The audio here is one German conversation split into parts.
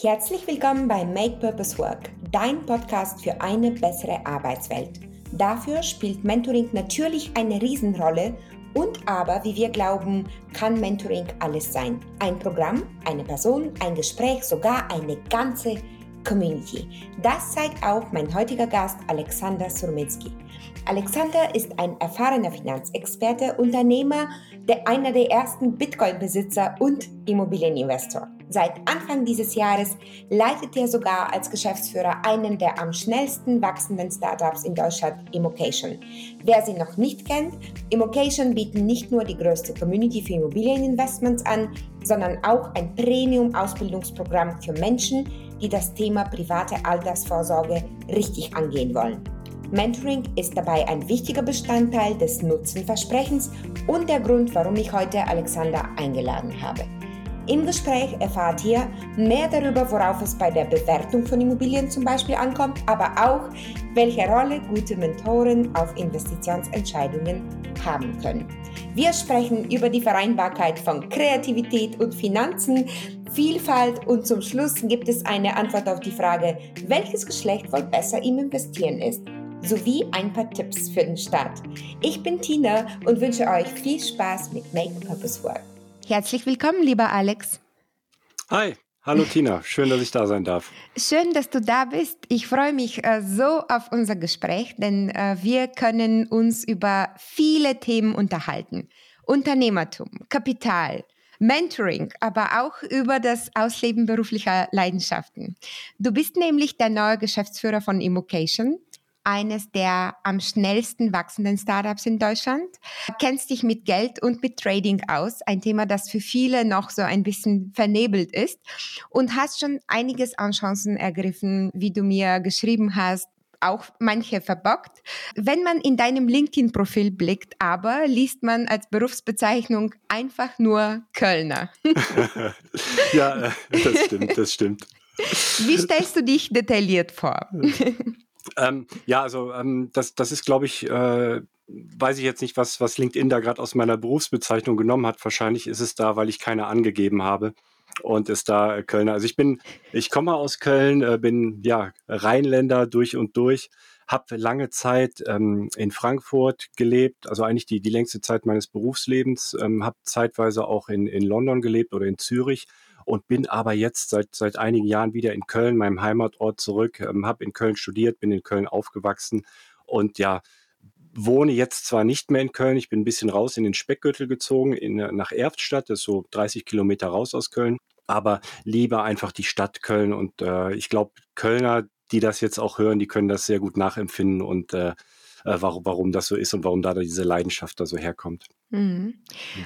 Herzlich willkommen bei Make Purpose Work, dein Podcast für eine bessere Arbeitswelt. Dafür spielt Mentoring natürlich eine Riesenrolle und aber, wie wir glauben, kann Mentoring alles sein. Ein Programm, eine Person, ein Gespräch, sogar eine ganze Community. Das zeigt auch mein heutiger Gast Alexander Surmitski. Alexander ist ein erfahrener Finanzexperte, Unternehmer, der einer der ersten Bitcoin-Besitzer und Immobilieninvestor. Seit Anfang dieses Jahres leitet er sogar als Geschäftsführer einen der am schnellsten wachsenden Startups in Deutschland, Immocation. Wer sie noch nicht kennt, Immocation bieten nicht nur die größte Community für Immobilieninvestments an, sondern auch ein Premium-Ausbildungsprogramm für Menschen, die das Thema private Altersvorsorge richtig angehen wollen. Mentoring ist dabei ein wichtiger Bestandteil des Nutzenversprechens und der Grund, warum ich heute Alexander eingeladen habe. Im Gespräch erfahrt ihr mehr darüber, worauf es bei der Bewertung von Immobilien zum Beispiel ankommt, aber auch, welche Rolle gute Mentoren auf Investitionsentscheidungen haben können. Wir sprechen über die Vereinbarkeit von Kreativität und Finanzen, Vielfalt und zum Schluss gibt es eine Antwort auf die Frage, welches Geschlecht wohl besser im Investieren ist sowie ein paar Tipps für den Start. Ich bin Tina und wünsche euch viel Spaß mit Make Purpose Work. Herzlich willkommen, lieber Alex. Hi, hallo Tina, schön, dass ich da sein darf. Schön, dass du da bist. Ich freue mich äh, so auf unser Gespräch, denn äh, wir können uns über viele Themen unterhalten. Unternehmertum, Kapital, Mentoring, aber auch über das Ausleben beruflicher Leidenschaften. Du bist nämlich der neue Geschäftsführer von Immocation eines der am schnellsten wachsenden Startups in Deutschland. Kennst dich mit Geld und mit Trading aus, ein Thema, das für viele noch so ein bisschen vernebelt ist und hast schon einiges an Chancen ergriffen, wie du mir geschrieben hast, auch manche verbockt. Wenn man in deinem LinkedIn-Profil blickt, aber liest man als Berufsbezeichnung einfach nur Kölner. ja, äh, das stimmt, das stimmt. Wie stellst du dich detailliert vor? Ähm, ja, also ähm, das, das ist, glaube ich, äh, weiß ich jetzt nicht, was, was LinkedIn da gerade aus meiner Berufsbezeichnung genommen hat. Wahrscheinlich ist es da, weil ich keine angegeben habe und ist da Kölner. Also ich bin, ich komme aus Köln, äh, bin ja Rheinländer durch und durch, habe lange Zeit ähm, in Frankfurt gelebt, also eigentlich die, die längste Zeit meines Berufslebens, ähm, habe zeitweise auch in, in London gelebt oder in Zürich und bin aber jetzt seit, seit einigen Jahren wieder in Köln, meinem Heimatort, zurück, ähm, habe in Köln studiert, bin in Köln aufgewachsen und ja, wohne jetzt zwar nicht mehr in Köln, ich bin ein bisschen raus in den Speckgürtel gezogen, in, nach Erftstadt, das ist so 30 Kilometer raus aus Köln, aber liebe einfach die Stadt Köln und äh, ich glaube, Kölner, die das jetzt auch hören, die können das sehr gut nachempfinden und äh, äh, warum, warum das so ist und warum da diese Leidenschaft da so herkommt. Mhm.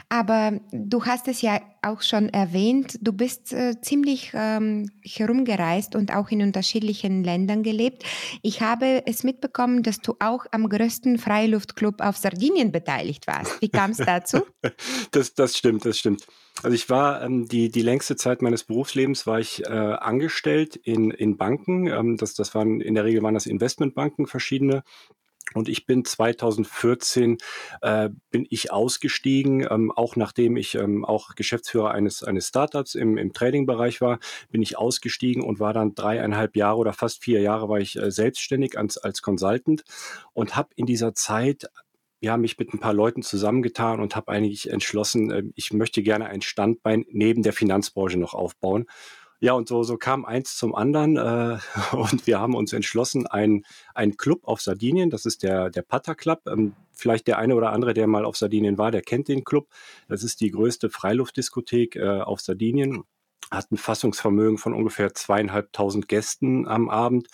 Aber du hast es ja auch schon erwähnt, du bist äh, ziemlich ähm, herumgereist und auch in unterschiedlichen Ländern gelebt. Ich habe es mitbekommen, dass du auch am größten Freiluftclub auf Sardinien beteiligt warst. Wie kam es dazu? das, das stimmt, das stimmt. Also ich war ähm, die, die längste Zeit meines Berufslebens war ich äh, angestellt in, in Banken. Ähm, das, das waren in der Regel waren das Investmentbanken verschiedene und ich bin 2014 äh, bin ich ausgestiegen, ähm, auch nachdem ich ähm, auch Geschäftsführer eines eines Startups im, im Trading-Bereich war, bin ich ausgestiegen und war dann dreieinhalb Jahre oder fast vier Jahre war ich äh, selbstständig als, als Consultant und habe in dieser Zeit ja, mich mit ein paar Leuten zusammengetan und habe eigentlich entschlossen, äh, ich möchte gerne ein Standbein neben der Finanzbranche noch aufbauen ja, und so, so kam eins zum anderen äh, und wir haben uns entschlossen, ein, ein Club auf Sardinien, das ist der, der Pata Club. Ähm, vielleicht der eine oder andere, der mal auf Sardinien war, der kennt den Club. Das ist die größte Freiluftdiskothek äh, auf Sardinien, hat ein Fassungsvermögen von ungefähr zweieinhalbtausend Gästen am Abend.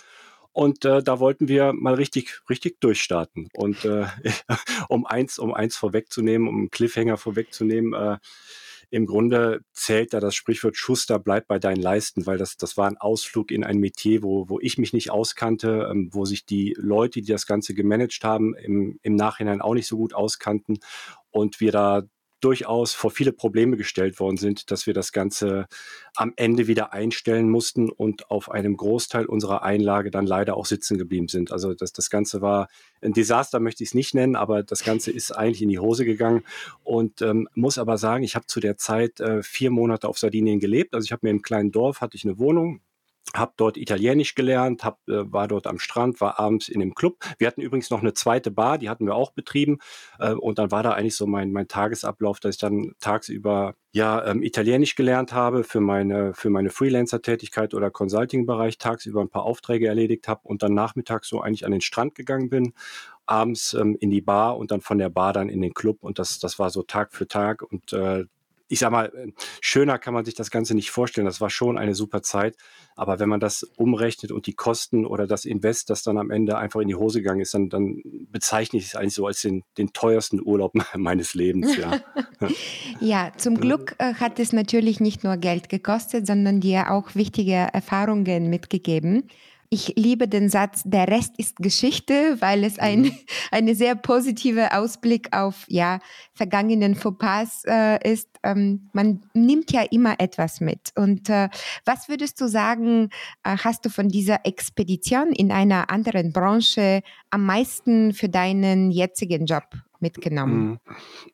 Und äh, da wollten wir mal richtig, richtig durchstarten. Und äh, um eins, um eins vorwegzunehmen, um einen Cliffhanger vorwegzunehmen, äh, im Grunde zählt da das Sprichwort Schuster bleibt bei deinen Leisten, weil das, das war ein Ausflug in ein Metier, wo, wo ich mich nicht auskannte, ähm, wo sich die Leute, die das Ganze gemanagt haben, im, im Nachhinein auch nicht so gut auskannten. Und wir da durchaus vor viele Probleme gestellt worden sind, dass wir das Ganze am Ende wieder einstellen mussten und auf einem Großteil unserer Einlage dann leider auch sitzen geblieben sind. Also das, das Ganze war ein Desaster, möchte ich es nicht nennen, aber das Ganze ist eigentlich in die Hose gegangen und ähm, muss aber sagen, ich habe zu der Zeit äh, vier Monate auf Sardinien gelebt. Also ich habe mir im kleinen Dorf, hatte ich eine Wohnung, habe dort Italienisch gelernt, hab, äh, war dort am Strand, war abends in dem Club. Wir hatten übrigens noch eine zweite Bar, die hatten wir auch betrieben. Äh, und dann war da eigentlich so mein, mein Tagesablauf, dass ich dann tagsüber ja ähm, Italienisch gelernt habe für meine, für meine Freelancer-Tätigkeit oder Consulting-Bereich, tagsüber ein paar Aufträge erledigt habe und dann nachmittags so eigentlich an den Strand gegangen bin, abends ähm, in die Bar und dann von der Bar dann in den Club. Und das, das war so Tag für Tag. Und äh, ich sag mal, äh, schöner kann man sich das Ganze nicht vorstellen. Das war schon eine super Zeit. Aber wenn man das umrechnet und die Kosten oder das Invest, das dann am Ende einfach in die Hose gegangen ist, dann, dann bezeichne ich es eigentlich so als den, den teuersten Urlaub meines Lebens. Ja, ja zum Glück äh, hat es natürlich nicht nur Geld gekostet, sondern dir auch wichtige Erfahrungen mitgegeben. Ich liebe den Satz, der Rest ist Geschichte, weil es ein, mhm. eine sehr positive Ausblick auf ja, vergangenen Fauxpas äh, ist. Ähm, man nimmt ja immer etwas mit. Und äh, was würdest du sagen, äh, hast du von dieser Expedition in einer anderen Branche am meisten für deinen jetzigen Job mitgenommen?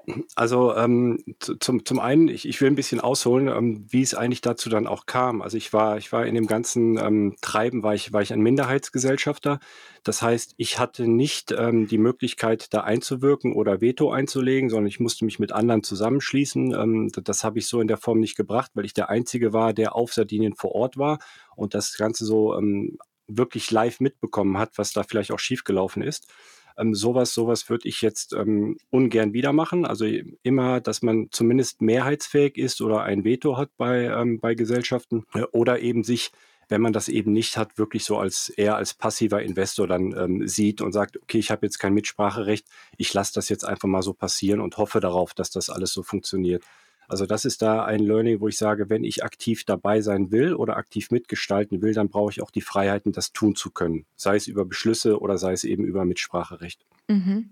Mhm. Also ähm, zum, zum einen, ich, ich will ein bisschen ausholen, ähm, wie es eigentlich dazu dann auch kam. Also ich war, ich war in dem ganzen ähm, Treiben, war ich, war ich ein Minderheitsgesellschafter. Das heißt, ich hatte nicht ähm, die Möglichkeit, da einzuwirken oder Veto einzulegen, sondern ich musste mich mit anderen zusammenschließen. Ähm, das, das habe ich so in der Form nicht gebracht, weil ich der Einzige war, der auf Sardinien vor Ort war und das Ganze so ähm, wirklich live mitbekommen hat, was da vielleicht auch schiefgelaufen ist. Ähm, sowas, sowas würde ich jetzt ähm, ungern wieder machen. Also immer, dass man zumindest mehrheitsfähig ist oder ein Veto hat bei, ähm, bei Gesellschaften äh, oder eben sich wenn man das eben nicht hat, wirklich so als eher als passiver Investor dann ähm, sieht und sagt, okay, ich habe jetzt kein Mitspracherecht, ich lasse das jetzt einfach mal so passieren und hoffe darauf, dass das alles so funktioniert. Also das ist da ein Learning, wo ich sage, wenn ich aktiv dabei sein will oder aktiv mitgestalten will, dann brauche ich auch die Freiheiten, das tun zu können. Sei es über Beschlüsse oder sei es eben über Mitspracherecht. Mhm.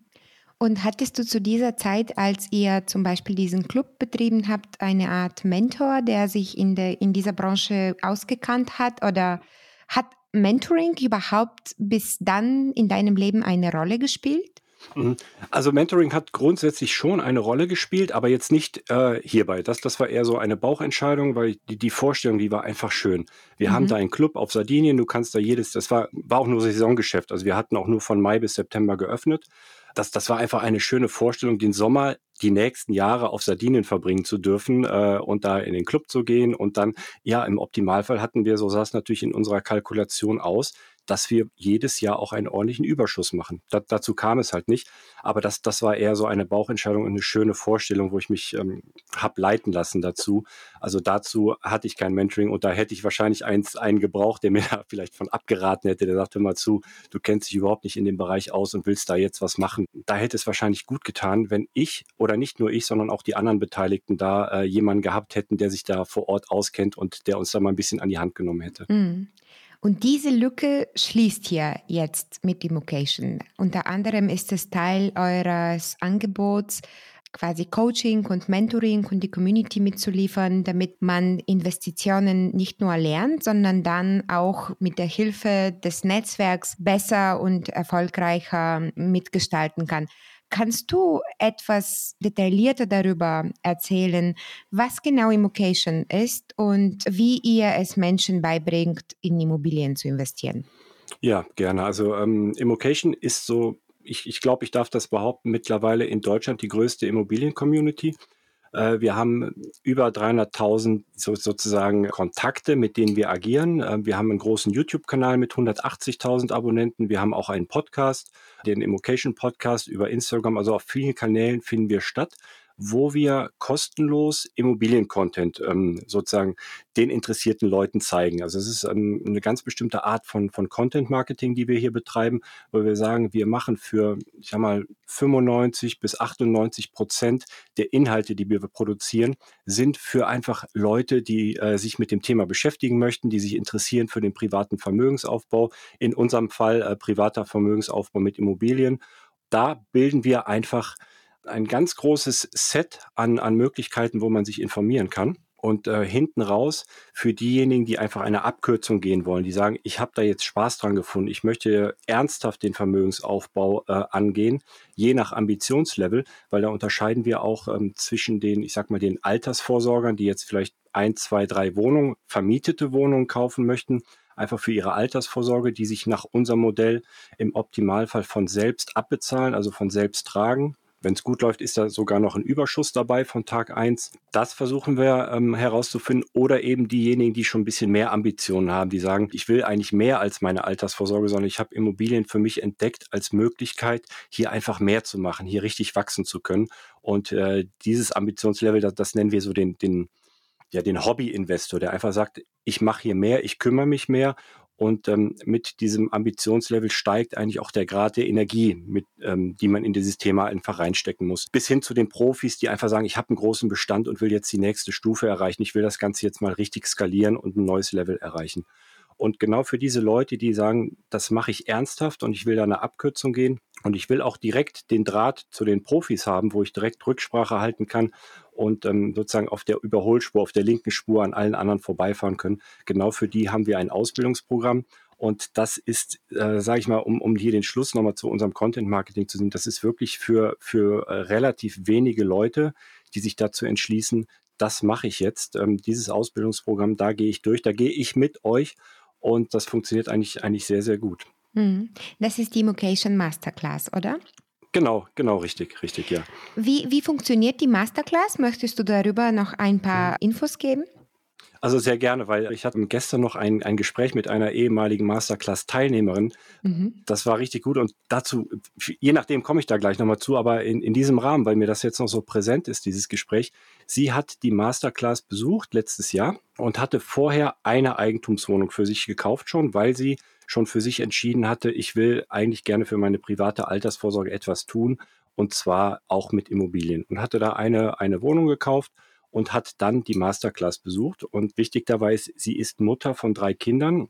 Und hattest du zu dieser Zeit, als ihr zum Beispiel diesen Club betrieben habt, eine Art Mentor, der sich in, der, in dieser Branche ausgekannt hat? Oder hat Mentoring überhaupt bis dann in deinem Leben eine Rolle gespielt? Mhm. Also Mentoring hat grundsätzlich schon eine Rolle gespielt, aber jetzt nicht äh, hierbei. Das, das war eher so eine Bauchentscheidung, weil die, die Vorstellung, die war einfach schön. Wir mhm. haben da einen Club auf Sardinien, du kannst da jedes, das war, war auch nur Saisongeschäft. Also wir hatten auch nur von Mai bis September geöffnet. Das, das war einfach eine schöne Vorstellung, den Sommer die nächsten Jahre auf Sardinien verbringen zu dürfen äh, und da in den Club zu gehen. Und dann, ja, im Optimalfall hatten wir, so sah es natürlich in unserer Kalkulation aus, dass wir jedes Jahr auch einen ordentlichen Überschuss machen. Da, dazu kam es halt nicht. Aber das, das war eher so eine Bauchentscheidung und eine schöne Vorstellung, wo ich mich ähm, habe leiten lassen dazu. Also dazu hatte ich kein Mentoring und da hätte ich wahrscheinlich eins, einen gebraucht, der mir da vielleicht von abgeraten hätte. Der sagte mal zu, du kennst dich überhaupt nicht in dem Bereich aus und willst da jetzt was machen. Da hätte es wahrscheinlich gut getan, wenn ich oder nicht nur ich, sondern auch die anderen Beteiligten da äh, jemanden gehabt hätten, der sich da vor Ort auskennt und der uns da mal ein bisschen an die Hand genommen hätte. Mm. Und diese Lücke schließt ihr jetzt mit Democation. Unter anderem ist es Teil eures Angebots, quasi Coaching und Mentoring und die Community mitzuliefern, damit man Investitionen nicht nur lernt, sondern dann auch mit der Hilfe des Netzwerks besser und erfolgreicher mitgestalten kann. Kannst du etwas detaillierter darüber erzählen, was genau Immocation ist und wie ihr es Menschen beibringt, in Immobilien zu investieren? Ja, gerne. Also ähm, Immocation ist so, ich, ich glaube, ich darf das behaupten, mittlerweile in Deutschland die größte Immobilien-Community. Äh, wir haben über 300.000 so, sozusagen Kontakte, mit denen wir agieren. Äh, wir haben einen großen YouTube-Kanal mit 180.000 Abonnenten. Wir haben auch einen Podcast, den Immocation Podcast über Instagram. Also auf vielen Kanälen finden wir statt wo wir kostenlos Immobilien-Content ähm, sozusagen den interessierten Leuten zeigen. Also es ist ähm, eine ganz bestimmte Art von, von Content-Marketing, die wir hier betreiben, wo wir sagen, wir machen für, ich sag mal, 95 bis 98 Prozent der Inhalte, die wir produzieren, sind für einfach Leute, die äh, sich mit dem Thema beschäftigen möchten, die sich interessieren für den privaten Vermögensaufbau. In unserem Fall äh, privater Vermögensaufbau mit Immobilien. Da bilden wir einfach ein ganz großes Set an, an Möglichkeiten, wo man sich informieren kann. Und äh, hinten raus für diejenigen, die einfach eine Abkürzung gehen wollen, die sagen, ich habe da jetzt Spaß dran gefunden, ich möchte ernsthaft den Vermögensaufbau äh, angehen, je nach Ambitionslevel, weil da unterscheiden wir auch ähm, zwischen den, ich sag mal, den Altersvorsorgern, die jetzt vielleicht ein, zwei, drei Wohnungen, vermietete Wohnungen kaufen möchten, einfach für ihre Altersvorsorge, die sich nach unserem Modell im Optimalfall von selbst abbezahlen, also von selbst tragen. Wenn es gut läuft, ist da sogar noch ein Überschuss dabei von Tag eins. Das versuchen wir ähm, herauszufinden. Oder eben diejenigen, die schon ein bisschen mehr Ambitionen haben, die sagen, ich will eigentlich mehr als meine Altersvorsorge, sondern ich habe Immobilien für mich entdeckt als Möglichkeit, hier einfach mehr zu machen, hier richtig wachsen zu können. Und äh, dieses Ambitionslevel, das, das nennen wir so den, den, ja, den Hobby-Investor, der einfach sagt, ich mache hier mehr, ich kümmere mich mehr und ähm, mit diesem Ambitionslevel steigt eigentlich auch der Grad der Energie, mit, ähm, die man in dieses Thema einfach reinstecken muss. Bis hin zu den Profis, die einfach sagen, ich habe einen großen Bestand und will jetzt die nächste Stufe erreichen. Ich will das Ganze jetzt mal richtig skalieren und ein neues Level erreichen. Und genau für diese Leute, die sagen, das mache ich ernsthaft und ich will da eine Abkürzung gehen und ich will auch direkt den Draht zu den Profis haben, wo ich direkt Rücksprache halten kann und ähm, sozusagen auf der Überholspur, auf der linken Spur an allen anderen vorbeifahren können. Genau für die haben wir ein Ausbildungsprogramm. Und das ist, äh, sage ich mal, um, um hier den Schluss nochmal zu unserem Content-Marketing zu sehen, das ist wirklich für, für äh, relativ wenige Leute, die sich dazu entschließen, das mache ich jetzt, ähm, dieses Ausbildungsprogramm, da gehe ich durch, da gehe ich mit euch und das funktioniert eigentlich, eigentlich sehr, sehr gut. Mhm. Das ist die Mocation Masterclass, oder? Genau, genau, richtig, richtig, ja. Wie, wie funktioniert die Masterclass? Möchtest du darüber noch ein paar Infos geben? Also sehr gerne, weil ich hatte gestern noch ein, ein Gespräch mit einer ehemaligen Masterclass-Teilnehmerin. Mhm. Das war richtig gut und dazu, je nachdem komme ich da gleich nochmal zu, aber in, in diesem Rahmen, weil mir das jetzt noch so präsent ist, dieses Gespräch, sie hat die Masterclass besucht letztes Jahr und hatte vorher eine Eigentumswohnung für sich gekauft schon, weil sie schon für sich entschieden hatte, ich will eigentlich gerne für meine private Altersvorsorge etwas tun und zwar auch mit Immobilien und hatte da eine, eine Wohnung gekauft und hat dann die Masterclass besucht. Und wichtig dabei ist, sie ist Mutter von drei Kindern,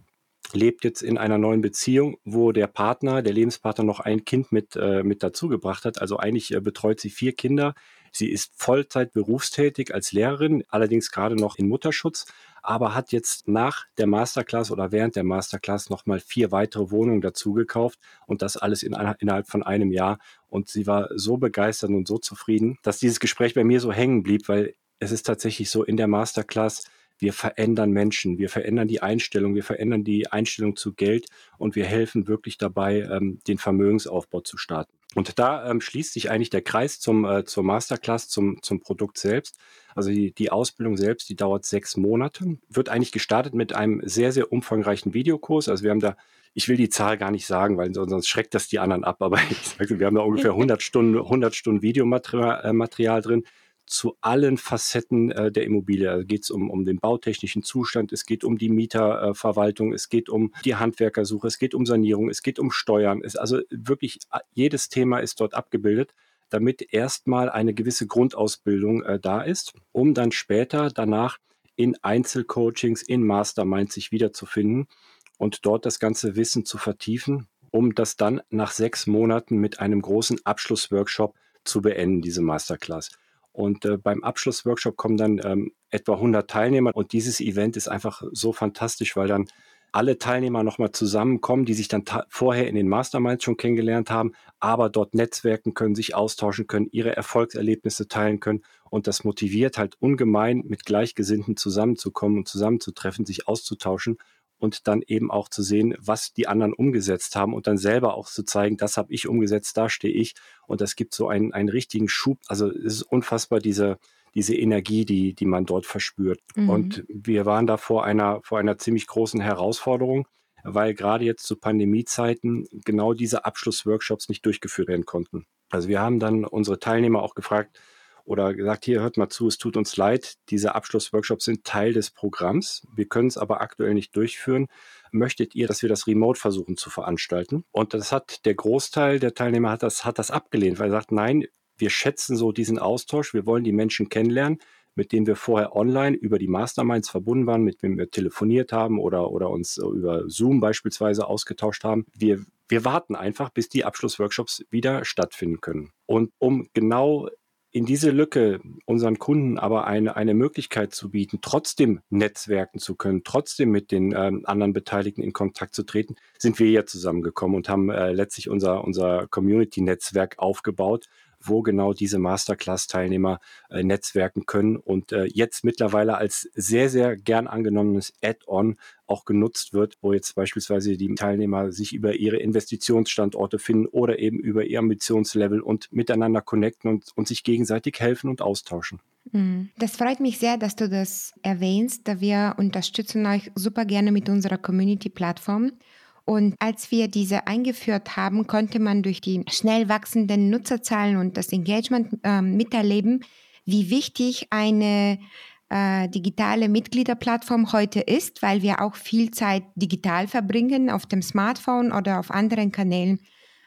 lebt jetzt in einer neuen Beziehung, wo der Partner, der Lebenspartner noch ein Kind mit, äh, mit dazugebracht hat. Also eigentlich äh, betreut sie vier Kinder. Sie ist Vollzeit berufstätig als Lehrerin, allerdings gerade noch in Mutterschutz, aber hat jetzt nach der Masterclass oder während der Masterclass nochmal vier weitere Wohnungen dazu gekauft und das alles in einer, innerhalb von einem Jahr. Und sie war so begeistert und so zufrieden, dass dieses Gespräch bei mir so hängen blieb, weil es ist tatsächlich so in der Masterclass, wir verändern Menschen, wir verändern die Einstellung, wir verändern die Einstellung zu Geld und wir helfen wirklich dabei, ähm, den Vermögensaufbau zu starten. Und da ähm, schließt sich eigentlich der Kreis zum, äh, zur Masterclass, zum, zum Produkt selbst. Also die, die Ausbildung selbst, die dauert sechs Monate, wird eigentlich gestartet mit einem sehr, sehr umfangreichen Videokurs. Also wir haben da, ich will die Zahl gar nicht sagen, weil sonst schreckt das die anderen ab, aber ich sage, wir haben da ungefähr 100 Stunden, 100 Stunden Videomaterial äh, drin zu allen Facetten äh, der Immobilie. Also geht es um, um den bautechnischen Zustand, es geht um die Mieterverwaltung, äh, es geht um die Handwerkersuche, es geht um Sanierung, es geht um Steuern. Es, also wirklich jedes Thema ist dort abgebildet damit erstmal eine gewisse Grundausbildung äh, da ist, um dann später danach in Einzelcoachings, in Masterminds sich wiederzufinden und dort das ganze Wissen zu vertiefen, um das dann nach sechs Monaten mit einem großen Abschlussworkshop zu beenden, diese Masterclass. Und äh, beim Abschlussworkshop kommen dann ähm, etwa 100 Teilnehmer und dieses Event ist einfach so fantastisch, weil dann alle Teilnehmer nochmal zusammenkommen, die sich dann vorher in den Masterminds schon kennengelernt haben, aber dort netzwerken können, sich austauschen können, ihre Erfolgserlebnisse teilen können. Und das motiviert halt ungemein, mit Gleichgesinnten zusammenzukommen und zusammenzutreffen, sich auszutauschen und dann eben auch zu sehen, was die anderen umgesetzt haben und dann selber auch zu zeigen, das habe ich umgesetzt, da stehe ich. Und das gibt so einen, einen richtigen Schub. Also es ist unfassbar, diese, diese Energie, die, die man dort verspürt. Mhm. Und wir waren da vor einer, vor einer ziemlich großen Herausforderung, weil gerade jetzt zu Pandemiezeiten genau diese Abschlussworkshops nicht durchgeführt werden konnten. Also wir haben dann unsere Teilnehmer auch gefragt, oder gesagt, hier hört mal zu, es tut uns leid, diese Abschlussworkshops sind Teil des Programms. Wir können es aber aktuell nicht durchführen. Möchtet ihr, dass wir das remote versuchen zu veranstalten? Und das hat der Großteil der Teilnehmer hat das, hat das abgelehnt, weil er sagt, nein, wir schätzen so diesen Austausch, wir wollen die Menschen kennenlernen, mit denen wir vorher online über die Masterminds verbunden waren, mit denen wir telefoniert haben oder, oder uns über Zoom beispielsweise ausgetauscht haben. Wir, wir warten einfach, bis die Abschlussworkshops wieder stattfinden können. Und um genau in diese Lücke unseren Kunden aber eine, eine Möglichkeit zu bieten, trotzdem netzwerken zu können, trotzdem mit den ähm, anderen Beteiligten in Kontakt zu treten, sind wir hier zusammengekommen und haben äh, letztlich unser, unser Community-Netzwerk aufgebaut wo genau diese Masterclass-Teilnehmer äh, netzwerken können und äh, jetzt mittlerweile als sehr, sehr gern angenommenes Add-on auch genutzt wird, wo jetzt beispielsweise die Teilnehmer sich über ihre Investitionsstandorte finden oder eben über ihr Ambitionslevel und miteinander connecten und, und sich gegenseitig helfen und austauschen. Mhm. Das freut mich sehr, dass du das erwähnst, da wir unterstützen euch super gerne mit unserer Community-Plattform. Und als wir diese eingeführt haben, konnte man durch die schnell wachsenden Nutzerzahlen und das Engagement äh, miterleben, wie wichtig eine äh, digitale Mitgliederplattform heute ist, weil wir auch viel Zeit digital verbringen auf dem Smartphone oder auf anderen Kanälen.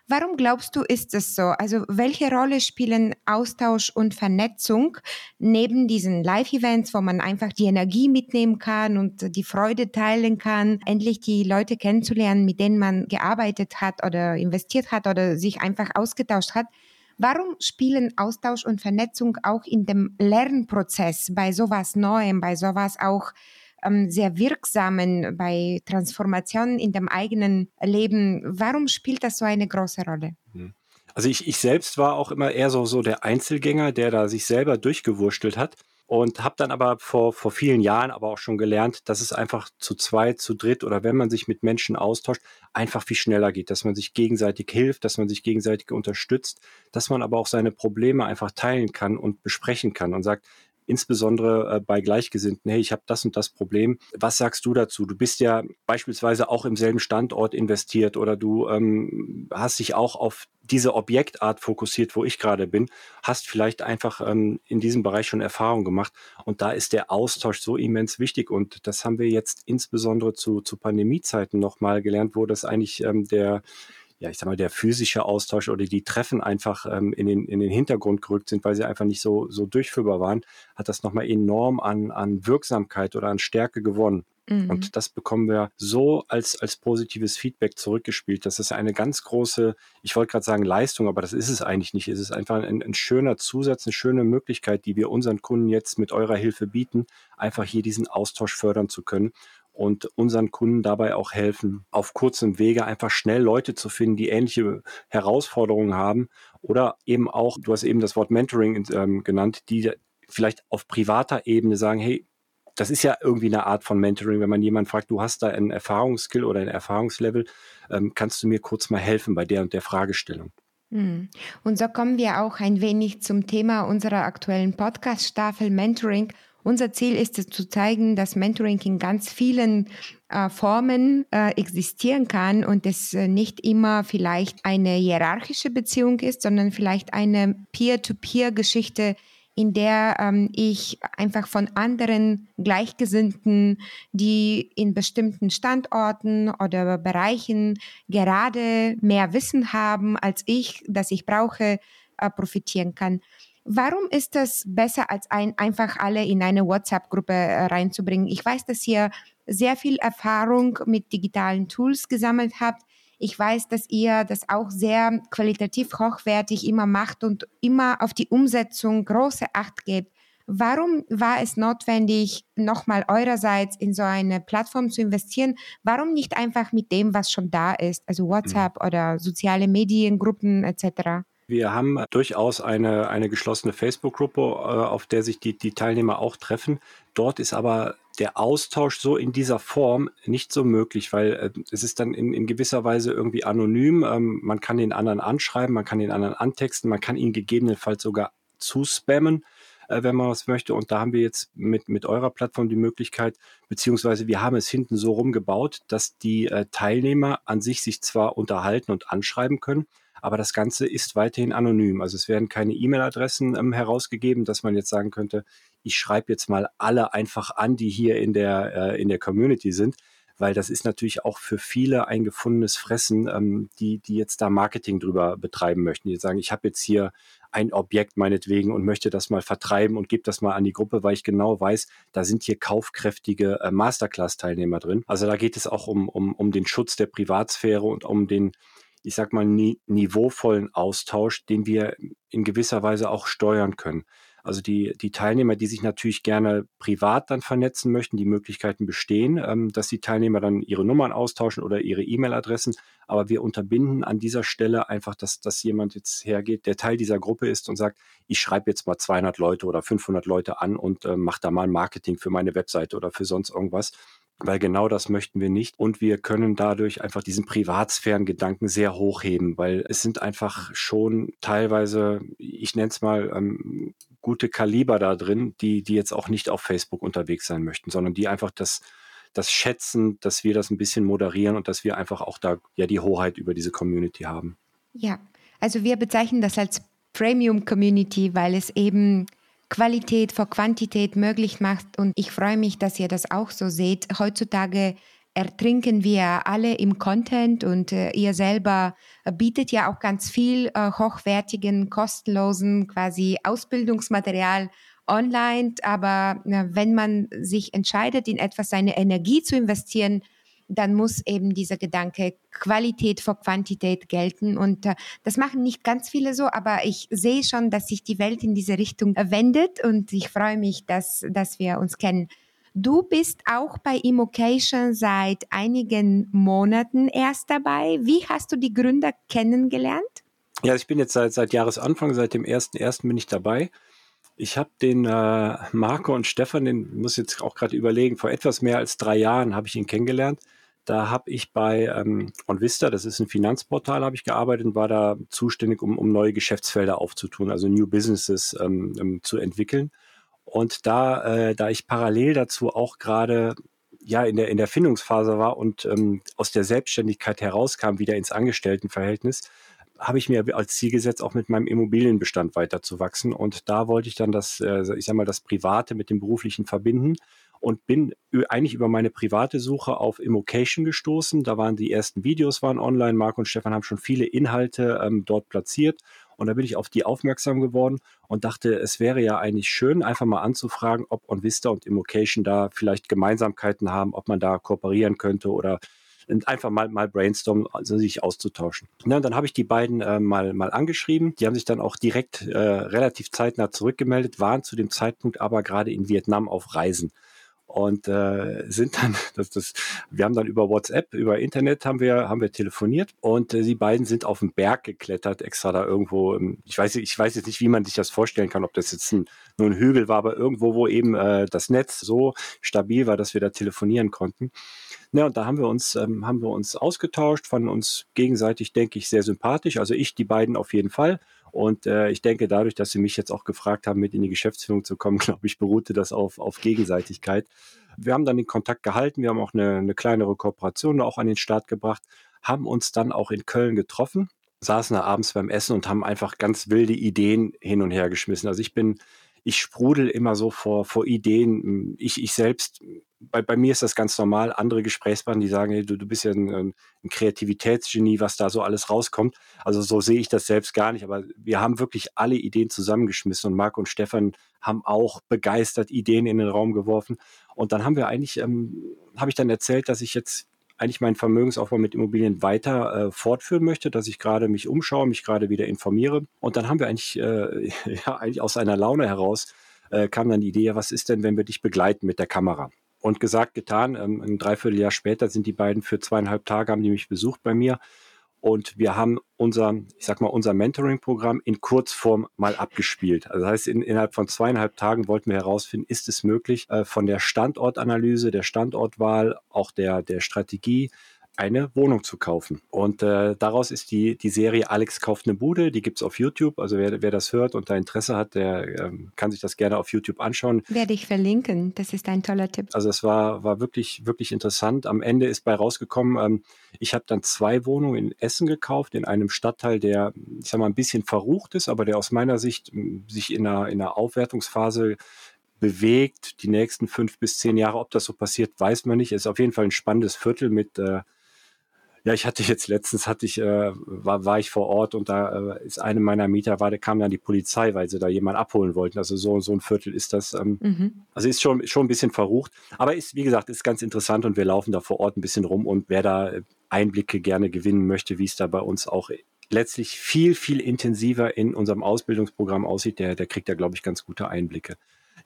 Warum glaubst du, ist es so? Also welche Rolle spielen Austausch und Vernetzung neben diesen Live-Events, wo man einfach die Energie mitnehmen kann und die Freude teilen kann, endlich die Leute kennenzulernen, mit denen man gearbeitet hat oder investiert hat oder sich einfach ausgetauscht hat? Warum spielen Austausch und Vernetzung auch in dem Lernprozess bei sowas Neuem, bei sowas auch ähm, sehr wirksamen bei Transformationen in dem eigenen Leben. Warum spielt das so eine große Rolle? Hm. Also ich, ich selbst war auch immer eher so, so der Einzelgänger, der da sich selber durchgewurstelt hat und habe dann aber vor, vor vielen Jahren aber auch schon gelernt, dass es einfach zu zweit, zu dritt oder wenn man sich mit Menschen austauscht, einfach viel schneller geht, dass man sich gegenseitig hilft, dass man sich gegenseitig unterstützt, dass man aber auch seine Probleme einfach teilen kann und besprechen kann und sagt, insbesondere äh, bei Gleichgesinnten, hey, ich habe das und das Problem. Was sagst du dazu? Du bist ja beispielsweise auch im selben Standort investiert oder du ähm, hast dich auch auf diese Objektart fokussiert, wo ich gerade bin, hast vielleicht einfach ähm, in diesem Bereich schon Erfahrung gemacht. Und da ist der Austausch so immens wichtig. Und das haben wir jetzt insbesondere zu, zu Pandemiezeiten nochmal gelernt, wo das eigentlich ähm, der ja, ich sag mal, der physische Austausch oder die Treffen einfach ähm, in, den, in den Hintergrund gerückt sind, weil sie einfach nicht so, so durchführbar waren, hat das nochmal enorm an, an Wirksamkeit oder an Stärke gewonnen. Mhm. Und das bekommen wir so als, als positives Feedback zurückgespielt. Das ist eine ganz große, ich wollte gerade sagen Leistung, aber das ist es eigentlich nicht. Es ist einfach ein, ein schöner Zusatz, eine schöne Möglichkeit, die wir unseren Kunden jetzt mit eurer Hilfe bieten, einfach hier diesen Austausch fördern zu können und unseren Kunden dabei auch helfen, auf kurzem Wege einfach schnell Leute zu finden, die ähnliche Herausforderungen haben oder eben auch, du hast eben das Wort Mentoring ähm, genannt, die vielleicht auf privater Ebene sagen, hey, das ist ja irgendwie eine Art von Mentoring, wenn man jemanden fragt, du hast da einen Erfahrungsskill oder ein Erfahrungslevel, ähm, kannst du mir kurz mal helfen bei der und der Fragestellung. Hm. Und so kommen wir auch ein wenig zum Thema unserer aktuellen Podcast-Staffel Mentoring unser Ziel ist es zu zeigen, dass Mentoring in ganz vielen äh, Formen äh, existieren kann und es äh, nicht immer vielleicht eine hierarchische Beziehung ist, sondern vielleicht eine Peer-to-Peer-Geschichte, in der ähm, ich einfach von anderen Gleichgesinnten, die in bestimmten Standorten oder Bereichen gerade mehr Wissen haben als ich, das ich brauche, äh, profitieren kann. Warum ist das besser, als ein, einfach alle in eine WhatsApp-Gruppe äh, reinzubringen? Ich weiß, dass ihr sehr viel Erfahrung mit digitalen Tools gesammelt habt. Ich weiß, dass ihr das auch sehr qualitativ hochwertig immer macht und immer auf die Umsetzung große Acht gebt. Warum war es notwendig, nochmal eurerseits in so eine Plattform zu investieren? Warum nicht einfach mit dem, was schon da ist, also WhatsApp mhm. oder soziale Mediengruppen etc.? Wir haben durchaus eine, eine geschlossene Facebook-Gruppe, äh, auf der sich die, die Teilnehmer auch treffen. Dort ist aber der Austausch so in dieser Form nicht so möglich, weil äh, es ist dann in, in gewisser Weise irgendwie anonym. Ähm, man kann den anderen anschreiben, man kann den anderen antexten, man kann ihn gegebenenfalls sogar zuspammen, äh, wenn man was möchte. Und da haben wir jetzt mit, mit eurer Plattform die Möglichkeit, beziehungsweise wir haben es hinten so rumgebaut, dass die Teilnehmer an sich sich zwar unterhalten und anschreiben können, aber das Ganze ist weiterhin anonym. Also es werden keine E-Mail-Adressen ähm, herausgegeben, dass man jetzt sagen könnte, ich schreibe jetzt mal alle einfach an, die hier in der, äh, in der Community sind, weil das ist natürlich auch für viele ein gefundenes Fressen, ähm, die, die jetzt da Marketing drüber betreiben möchten. Die sagen, ich habe jetzt hier ein Objekt meinetwegen und möchte das mal vertreiben und gebe das mal an die Gruppe, weil ich genau weiß, da sind hier kaufkräftige äh, Masterclass-Teilnehmer drin. Also da geht es auch um, um, um den Schutz der Privatsphäre und um den ich sag mal, ni niveauvollen Austausch, den wir in gewisser Weise auch steuern können. Also die, die Teilnehmer, die sich natürlich gerne privat dann vernetzen möchten, die Möglichkeiten bestehen, ähm, dass die Teilnehmer dann ihre Nummern austauschen oder ihre E-Mail-Adressen. Aber wir unterbinden an dieser Stelle einfach, dass, dass jemand jetzt hergeht, der Teil dieser Gruppe ist und sagt, ich schreibe jetzt mal 200 Leute oder 500 Leute an und äh, mache da mal Marketing für meine Webseite oder für sonst irgendwas weil genau das möchten wir nicht. Und wir können dadurch einfach diesen Privatsphärengedanken sehr hochheben, weil es sind einfach schon teilweise, ich nenne es mal, ähm, gute Kaliber da drin, die, die jetzt auch nicht auf Facebook unterwegs sein möchten, sondern die einfach das, das schätzen, dass wir das ein bisschen moderieren und dass wir einfach auch da ja die Hoheit über diese Community haben. Ja, also wir bezeichnen das als Premium Community, weil es eben Qualität vor Quantität möglich macht. Und ich freue mich, dass ihr das auch so seht. Heutzutage ertrinken wir alle im Content und äh, ihr selber bietet ja auch ganz viel äh, hochwertigen, kostenlosen quasi Ausbildungsmaterial online. Aber äh, wenn man sich entscheidet, in etwas seine Energie zu investieren, dann muss eben dieser Gedanke Qualität vor Quantität gelten. Und äh, das machen nicht ganz viele so, aber ich sehe schon, dass sich die Welt in diese Richtung äh, wendet und ich freue mich, dass, dass wir uns kennen. Du bist auch bei Immocation seit einigen Monaten erst dabei. Wie hast du die Gründer kennengelernt? Ja, ich bin jetzt seit, seit Jahresanfang, seit dem 1.1. bin ich dabei. Ich habe den äh, Marco und Stefan, den muss jetzt auch gerade überlegen, vor etwas mehr als drei Jahren habe ich ihn kennengelernt. Da habe ich bei ähm, OnVista, das ist ein Finanzportal, habe ich gearbeitet und war da zuständig, um, um neue Geschäftsfelder aufzutun, also New Businesses ähm, ähm, zu entwickeln. Und da, äh, da ich parallel dazu auch gerade ja in der in der Findungsphase war und ähm, aus der Selbstständigkeit herauskam, wieder ins Angestelltenverhältnis, habe ich mir als Ziel gesetzt, auch mit meinem Immobilienbestand weiterzuwachsen. Und da wollte ich dann das, äh, ich sag mal, das Private mit dem Beruflichen verbinden und bin eigentlich über meine private Suche auf Immocation gestoßen. Da waren die ersten Videos waren online. Marc und Stefan haben schon viele Inhalte ähm, dort platziert. Und da bin ich auf die aufmerksam geworden und dachte, es wäre ja eigentlich schön, einfach mal anzufragen, ob OnVista und Immocation da vielleicht Gemeinsamkeiten haben, ob man da kooperieren könnte oder einfach mal, mal brainstormen, also sich auszutauschen. Ja, dann habe ich die beiden äh, mal, mal angeschrieben. Die haben sich dann auch direkt äh, relativ zeitnah zurückgemeldet, waren zu dem Zeitpunkt aber gerade in Vietnam auf Reisen und äh, sind dann, das, das, wir haben dann über WhatsApp, über Internet haben wir, haben wir telefoniert und äh, die beiden sind auf den Berg geklettert, extra da irgendwo. Ich weiß, ich weiß jetzt nicht, wie man sich das vorstellen kann, ob das jetzt ein, nur ein Hügel war, aber irgendwo, wo eben äh, das Netz so stabil war, dass wir da telefonieren konnten. Ja, und da haben wir uns, ähm, haben wir uns ausgetauscht, fanden uns gegenseitig, denke ich, sehr sympathisch. Also ich, die beiden auf jeden Fall. Und äh, ich denke, dadurch, dass Sie mich jetzt auch gefragt haben, mit in die Geschäftsführung zu kommen, glaube ich, beruhte das auf, auf Gegenseitigkeit. Wir haben dann den Kontakt gehalten, wir haben auch eine, eine kleinere Kooperation auch an den Start gebracht, haben uns dann auch in Köln getroffen, saßen da abends beim Essen und haben einfach ganz wilde Ideen hin und her geschmissen. Also ich bin, ich sprudel immer so vor, vor Ideen. Ich, ich selbst bei, bei mir ist das ganz normal. Andere Gesprächspartner, die sagen, hey, du, du bist ja ein, ein Kreativitätsgenie, was da so alles rauskommt. Also so sehe ich das selbst gar nicht. Aber wir haben wirklich alle Ideen zusammengeschmissen und Marc und Stefan haben auch begeistert Ideen in den Raum geworfen. Und dann haben wir eigentlich, ähm, habe ich dann erzählt, dass ich jetzt eigentlich meinen Vermögensaufbau mit Immobilien weiter äh, fortführen möchte, dass ich gerade mich umschaue, mich gerade wieder informiere. Und dann haben wir eigentlich, äh, ja, eigentlich aus einer Laune heraus äh, kam dann die Idee, was ist denn, wenn wir dich begleiten mit der Kamera? Und gesagt, getan. Ähm, ein Dreivierteljahr später sind die beiden für zweieinhalb Tage, haben die mich besucht bei mir. Und wir haben unser, ich sag mal, unser Mentoring-Programm in Kurzform mal abgespielt. Also das heißt, in, innerhalb von zweieinhalb Tagen wollten wir herausfinden, ist es möglich, äh, von der Standortanalyse, der Standortwahl, auch der, der Strategie, eine Wohnung zu kaufen. Und äh, daraus ist die, die Serie Alex kauft eine Bude, die gibt's auf YouTube. Also wer, wer das hört und da Interesse hat, der ähm, kann sich das gerne auf YouTube anschauen. Werde ich verlinken, das ist ein toller Tipp. Also es war, war wirklich, wirklich interessant. Am Ende ist bei rausgekommen, ähm, ich habe dann zwei Wohnungen in Essen gekauft, in einem Stadtteil, der, ich sag mal, ein bisschen verrucht ist, aber der aus meiner Sicht sich in einer, in einer Aufwertungsphase bewegt, die nächsten fünf bis zehn Jahre. Ob das so passiert, weiß man nicht. Es ist auf jeden Fall ein spannendes Viertel mit äh, Ja, ich hatte jetzt letztens hatte ich äh, war, war ich vor Ort und da äh, ist eine meiner Mieter war, da kam dann die Polizei, weil sie da jemand abholen wollten. Also so so ein Viertel ist das. Ähm, mhm. Also ist schon schon ein bisschen verrucht, aber ist wie gesagt ist ganz interessant und wir laufen da vor Ort ein bisschen rum und wer da Einblicke gerne gewinnen möchte, wie es da bei uns auch letztlich viel viel intensiver in unserem Ausbildungsprogramm aussieht, der der kriegt da glaube ich ganz gute Einblicke.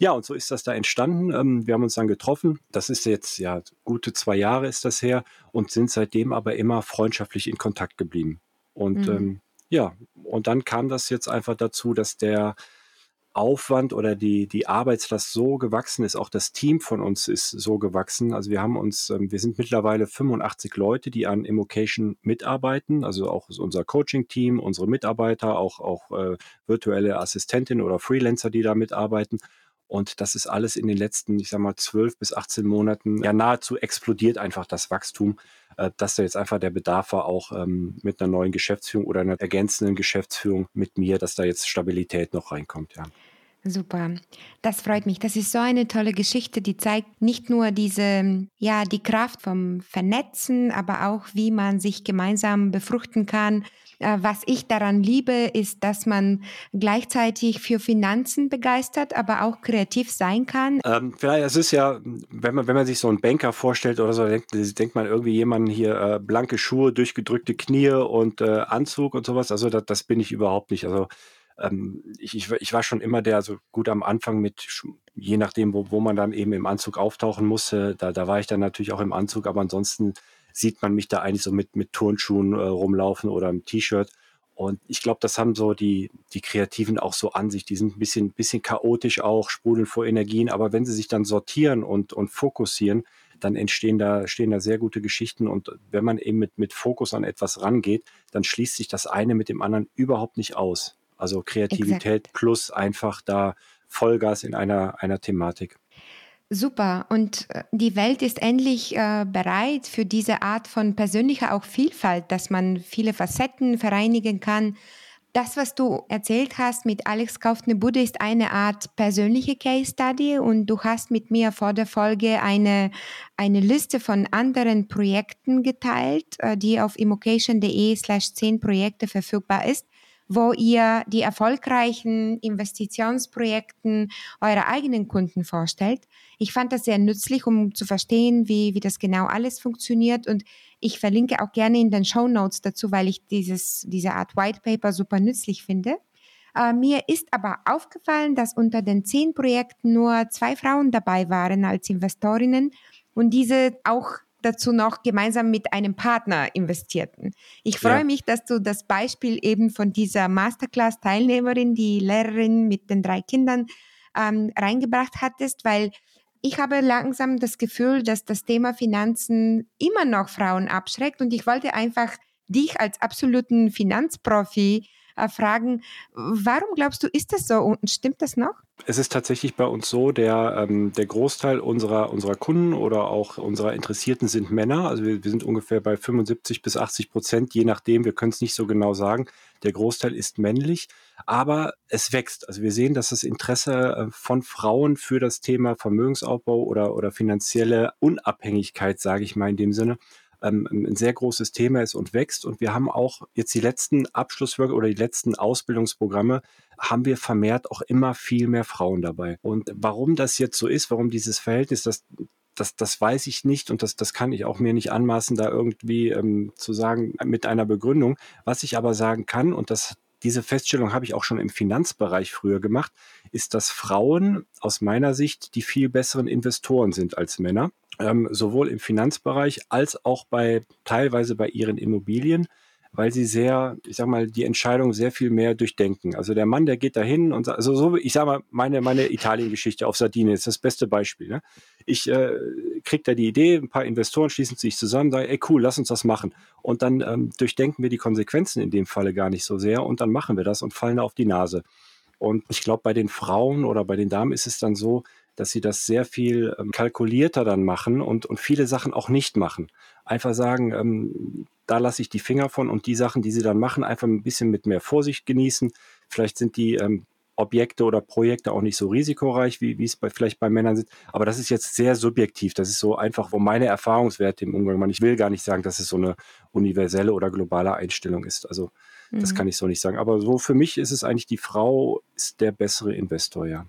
Ja, und so ist das da entstanden. Ähm, wir haben uns dann getroffen. Das ist jetzt ja gute zwei Jahre ist das her und sind seitdem aber immer freundschaftlich in Kontakt geblieben. Und mhm. ähm, ja, und dann kam das jetzt einfach dazu, dass der Aufwand oder die, die Arbeitslast so gewachsen ist. Auch das Team von uns ist so gewachsen. Also wir haben uns, ähm, wir sind mittlerweile 85 Leute, die an Immocation mitarbeiten. Also auch unser Coaching-Team, unsere Mitarbeiter, auch, auch äh, virtuelle Assistentinnen oder Freelancer, die da mitarbeiten. Und das ist alles in den letzten, ich sag mal, zwölf bis 18 Monaten ja nahezu explodiert einfach das Wachstum, äh, dass da jetzt einfach der Bedarf war, auch ähm, mit einer neuen Geschäftsführung oder einer ergänzenden Geschäftsführung mit mir, dass da jetzt Stabilität noch reinkommt, ja. Super, das freut mich. Das ist so eine tolle Geschichte, die zeigt nicht nur diese, ja, die Kraft vom Vernetzen, aber auch, wie man sich gemeinsam befruchten kann, was ich daran liebe, ist, dass man gleichzeitig für Finanzen begeistert, aber auch kreativ sein kann. Ähm, vielleicht, es ist ja, wenn man, wenn man sich so einen Banker vorstellt oder so, denkt, denkt man irgendwie jemanden hier äh, blanke Schuhe, durchgedrückte Knie und äh, Anzug und sowas. Also das, das bin ich überhaupt nicht. Also ähm, ich, ich, ich, war schon immer der, so gut am Anfang mit, je nachdem, wo, wo man dann eben im Anzug auftauchen musste, da, da war ich dann natürlich auch im Anzug, aber ansonsten sieht man mich da eigentlich so mit, mit Turnschuhen äh, rumlaufen oder im T-Shirt. Und ich glaube, das haben so die, die Kreativen auch so an sich. Die sind ein bisschen, bisschen chaotisch auch, sprudeln vor Energien. Aber wenn sie sich dann sortieren und, und fokussieren, dann entstehen da, stehen da sehr gute Geschichten. Und wenn man eben mit, mit Fokus an etwas rangeht, dann schließt sich das eine mit dem anderen überhaupt nicht aus. Also Kreativität Exakt. plus einfach da Vollgas in einer, einer Thematik. Super. Und äh, die Welt ist endlich äh, bereit für diese Art von persönlicher auch Vielfalt, dass man viele Facetten vereinigen kann. Das, was du erzählt hast mit Alex kauft eine Bude, ist eine Art persönliche Case Study und du hast mit mir vor der Folge eine, eine Liste von anderen Projekten geteilt, äh, die auf immocation.de slash 10 Projekte verfügbar ist wo ihr die erfolgreichen Investitionsprojekten eurer eigenen Kunden vorstellt. Ich fand das sehr nützlich, um zu verstehen, wie, wie das genau alles funktioniert. Und ich verlinke auch gerne in den Show Notes dazu, weil ich dieses, diese Art White Paper super nützlich finde. Äh, mir ist aber aufgefallen, dass unter den zehn Projekten nur zwei Frauen dabei waren als Investorinnen und diese auch dazu noch gemeinsam mit einem Partner investierten. Ich freue ja. mich, dass du das Beispiel eben von dieser Masterclass-Teilnehmerin, die Lehrerin mit den drei Kindern, ähm, reingebracht hattest, weil ich habe langsam das Gefühl, dass das Thema Finanzen immer noch Frauen abschreckt und ich wollte einfach dich als absoluten Finanzprofi äh, fragen, warum glaubst du, ist das so und stimmt das noch? Es ist tatsächlich bei uns so, der, ähm, der Großteil unserer, unserer Kunden oder auch unserer Interessierten sind Männer. Also wir, wir sind ungefähr bei 75 bis 80 Prozent, je nachdem, wir können es nicht so genau sagen. Der Großteil ist männlich, aber es wächst. Also wir sehen, dass das Interesse äh, von Frauen für das Thema Vermögensaufbau oder, oder finanzielle Unabhängigkeit, sage ich mal in dem Sinne, ähm, ein sehr großes Thema ist und wächst. Und wir haben auch jetzt die letzten Abschlusswork oder die letzten Ausbildungsprogramme haben wir vermehrt auch immer viel mehr Frauen dabei. Und warum das jetzt so ist, warum dieses Verhältnis, das das, das weiß ich nicht und das, das kann ich auch mir nicht anmaßen, da irgendwie ähm, zu sagen mit einer Begründung. Was ich aber sagen kann, und das, diese Feststellung habe ich auch schon im Finanzbereich früher gemacht, ist, dass Frauen aus meiner Sicht die viel besseren Investoren sind als Männer ähm, sowohl im Finanzbereich als auch bei teilweise bei ihren Immobilien, weil sie sehr, ich sag mal, die Entscheidung sehr viel mehr durchdenken. Also der Mann, der geht dahin und also so, ich sag mal, meine, meine Italien-Geschichte auf Sardinien ist das beste Beispiel. Ne? Ich äh, krieg da die Idee, ein paar Investoren schließen sich zusammen, sagen, ey cool, lass uns das machen. Und dann ähm, durchdenken wir die Konsequenzen in dem Falle gar nicht so sehr und dann machen wir das und fallen auf die Nase. Und ich glaube, bei den Frauen oder bei den Damen ist es dann so, dass sie das sehr viel ähm, kalkulierter dann machen und, und viele Sachen auch nicht machen. Einfach sagen, ähm, da lasse ich die Finger von und die Sachen, die sie dann machen, einfach ein bisschen mit mehr Vorsicht genießen. Vielleicht sind die ähm, Objekte oder Projekte auch nicht so risikoreich, wie, wie es bei, vielleicht bei Männern sind. Aber das ist jetzt sehr subjektiv. Das ist so einfach, wo meine Erfahrungswerte im Umgang waren. Ich will gar nicht sagen, dass es so eine universelle oder globale Einstellung ist. Also das mhm. kann ich so nicht sagen. Aber so für mich ist es eigentlich, die Frau ist der bessere Investor, ja.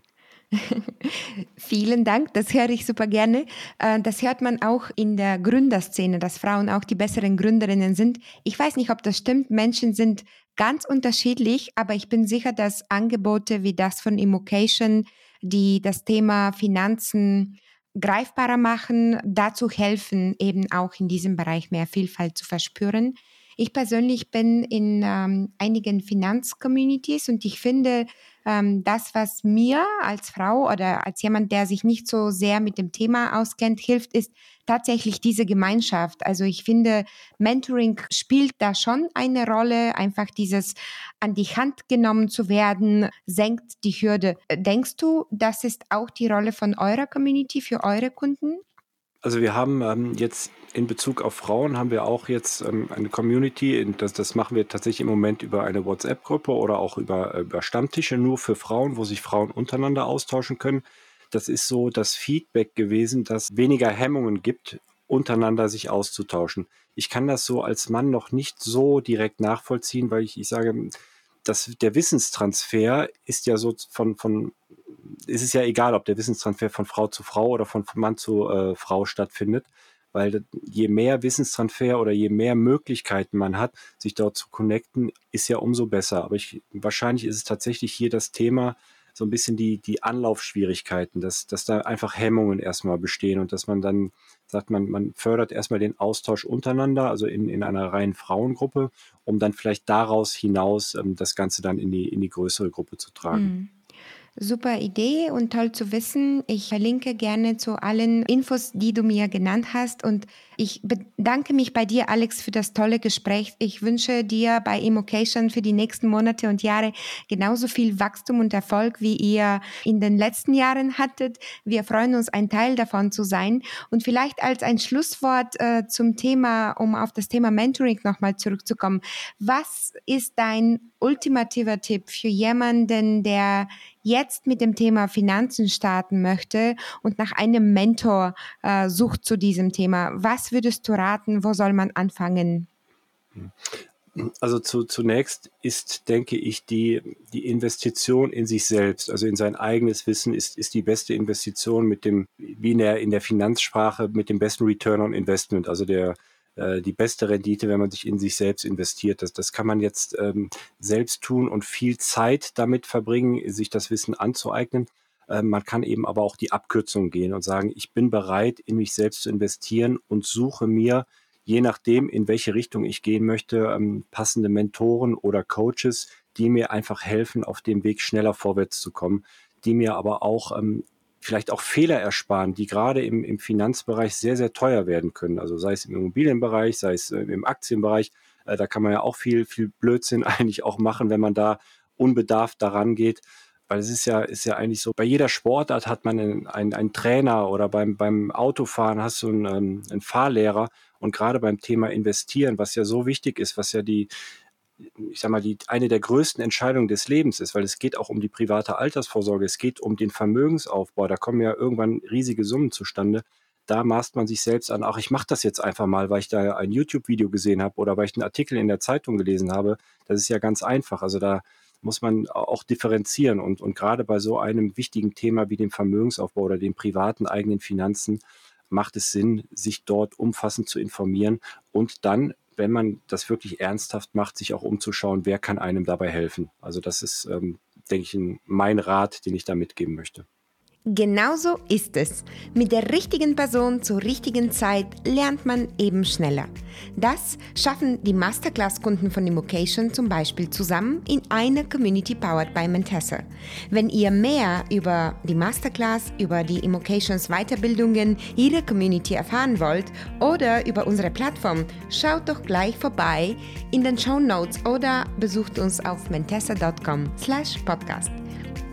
Vielen Dank, das höre ich super gerne. Äh, das hört man auch in der Gründerszene, dass Frauen auch die besseren Gründerinnen sind. Ich weiß nicht, ob das stimmt. Menschen sind ganz unterschiedlich, aber ich bin sicher, dass Angebote wie das von Immocation, die das Thema Finanzen greifbarer machen, dazu helfen, eben auch in diesem Bereich mehr Vielfalt zu verspüren. Ich persönlich bin in ähm, einigen Finanzcommunities und ich finde, ähm, das, was mir als Frau oder als jemand, der sich nicht so sehr mit dem Thema auskennt, hilft, ist tatsächlich diese Gemeinschaft. Also ich finde, Mentoring spielt da schon eine Rolle. Einfach dieses an die Hand genommen zu werden, senkt die Hürde. Denkst du, das ist auch die Rolle von eurer Community für eure Kunden? Also wir haben ähm, jetzt in Bezug auf Frauen haben wir auch jetzt ähm, eine Community, das, das machen wir tatsächlich im Moment über eine WhatsApp-Gruppe oder auch über, äh, über Stammtische nur für Frauen, wo sich Frauen untereinander austauschen können. Das ist so das Feedback gewesen, dass weniger Hemmungen gibt, untereinander sich auszutauschen. Ich kann das so als Mann noch nicht so direkt nachvollziehen, weil ich, ich sage, dass der Wissenstransfer ist ja so von, von ist es ja egal, ob der Wissenstransfer von Frau zu Frau oder von Mann zu äh, Frau stattfindet, weil je mehr Wissenstransfer oder je mehr Möglichkeiten man hat, sich dort zu connecten, ist ja umso besser. Aber ich, wahrscheinlich ist es tatsächlich hier das Thema, so ein bisschen die, die Anlaufschwierigkeiten, dass, dass da einfach Hemmungen erstmal bestehen und dass man dann sagt, man, man fördert erstmal den Austausch untereinander, also in, in einer reinen Frauengruppe, um dann vielleicht daraus hinaus ähm, das Ganze dann in die, in die größere Gruppe zu tragen. Mhm. Super Idee und toll zu wissen. Ich verlinke gerne zu allen Infos, die du mir genannt hast. Und ich bedanke mich bei dir, Alex, für das tolle Gespräch. Ich wünsche dir bei Immocation für die nächsten Monate und Jahre genauso viel Wachstum und Erfolg, wie ihr in den letzten Jahren hattet. Wir freuen uns, ein Teil davon zu sein. Und vielleicht als ein Schlusswort äh, zum Thema, um auf das Thema Mentoring nochmal zurückzukommen. Was ist dein ultimativer Tipp für jemanden, der jetzt mit dem Thema Finanzen starten möchte und nach einem Mentor äh, sucht zu diesem Thema, was würdest du raten? Wo soll man anfangen? Also zu, zunächst ist, denke ich, die, die Investition in sich selbst, also in sein eigenes Wissen, ist, ist die beste Investition mit dem, wie in der, in der Finanzsprache, mit dem besten Return on Investment, also der, äh, die beste Rendite, wenn man sich in sich selbst investiert. Das, das kann man jetzt ähm, selbst tun und viel Zeit damit verbringen, sich das Wissen anzueignen. Äh, man kann eben aber auch die Abkürzung gehen und sagen, ich bin bereit, in mich selbst zu investieren und suche mir, je nachdem, in welche Richtung ich gehen möchte, ähm, passende Mentoren oder Coaches, die mir einfach helfen, auf dem Weg schneller vorwärts zu kommen, die mir aber auch ähm, vielleicht auch Fehler ersparen, die gerade im, im Finanzbereich sehr, sehr teuer werden können. Also sei es im Immobilienbereich, sei es äh, im Aktienbereich. Äh, da kann man ja auch viel, viel Blödsinn eigentlich auch machen, wenn man da unbedarft daran geht. Weil es ist ja, ist ja eigentlich so, bei jeder Sportart hat man einen, einen, einen Trainer oder beim, beim Autofahren hast du einen, ähm, einen Fahrlehrer. Und gerade beim Thema Investieren, was ja so wichtig ist, was ja die, ich sag mal, die, eine der größten Entscheidungen des Lebens ist, weil es geht auch um die private Altersvorsorge, es geht um den Vermögensaufbau, da kommen ja irgendwann riesige Summen zustande. Da maßt man sich selbst an, ach, ich mache das jetzt einfach mal, weil ich da ein YouTube-Video gesehen habe oder weil ich einen Artikel in der Zeitung gelesen habe. Das ist ja ganz einfach. Also da muss man auch differenzieren. Und, und gerade bei so einem wichtigen Thema wie dem Vermögensaufbau oder den privaten eigenen Finanzen macht es Sinn, sich dort umfassend zu informieren und dann wenn man das wirklich ernsthaft macht, sich auch umzuschauen, wer kann einem dabei helfen. Also das ist, ähm, denke ich, mein Rat, den ich da mitgeben möchte. Genauso ist es. Mit der richtigen Person zur richtigen Zeit lernt man eben schneller. Das schaffen die Masterclass-Kunden von Immocation zum Beispiel zusammen in einer Community powered by Mentessa. Wenn ihr mehr über die Masterclass, über die Immocations Weiterbildungen ihrer Community erfahren wollt oder über unsere Plattform, schaut doch gleich vorbei in den Show Notes oder besucht uns auf mentessa.com/podcast.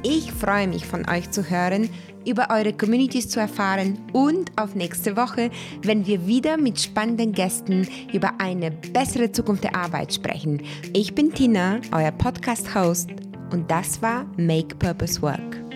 Ich freue mich von euch zu hören, über eure Communities zu erfahren und auf nächste Woche, wenn wir wieder mit spannenden Gästen über eine bessere Zukunft der Arbeit sprechen. Ich bin Tina, euer Podcast-Host. Und das war Make Purpose Work.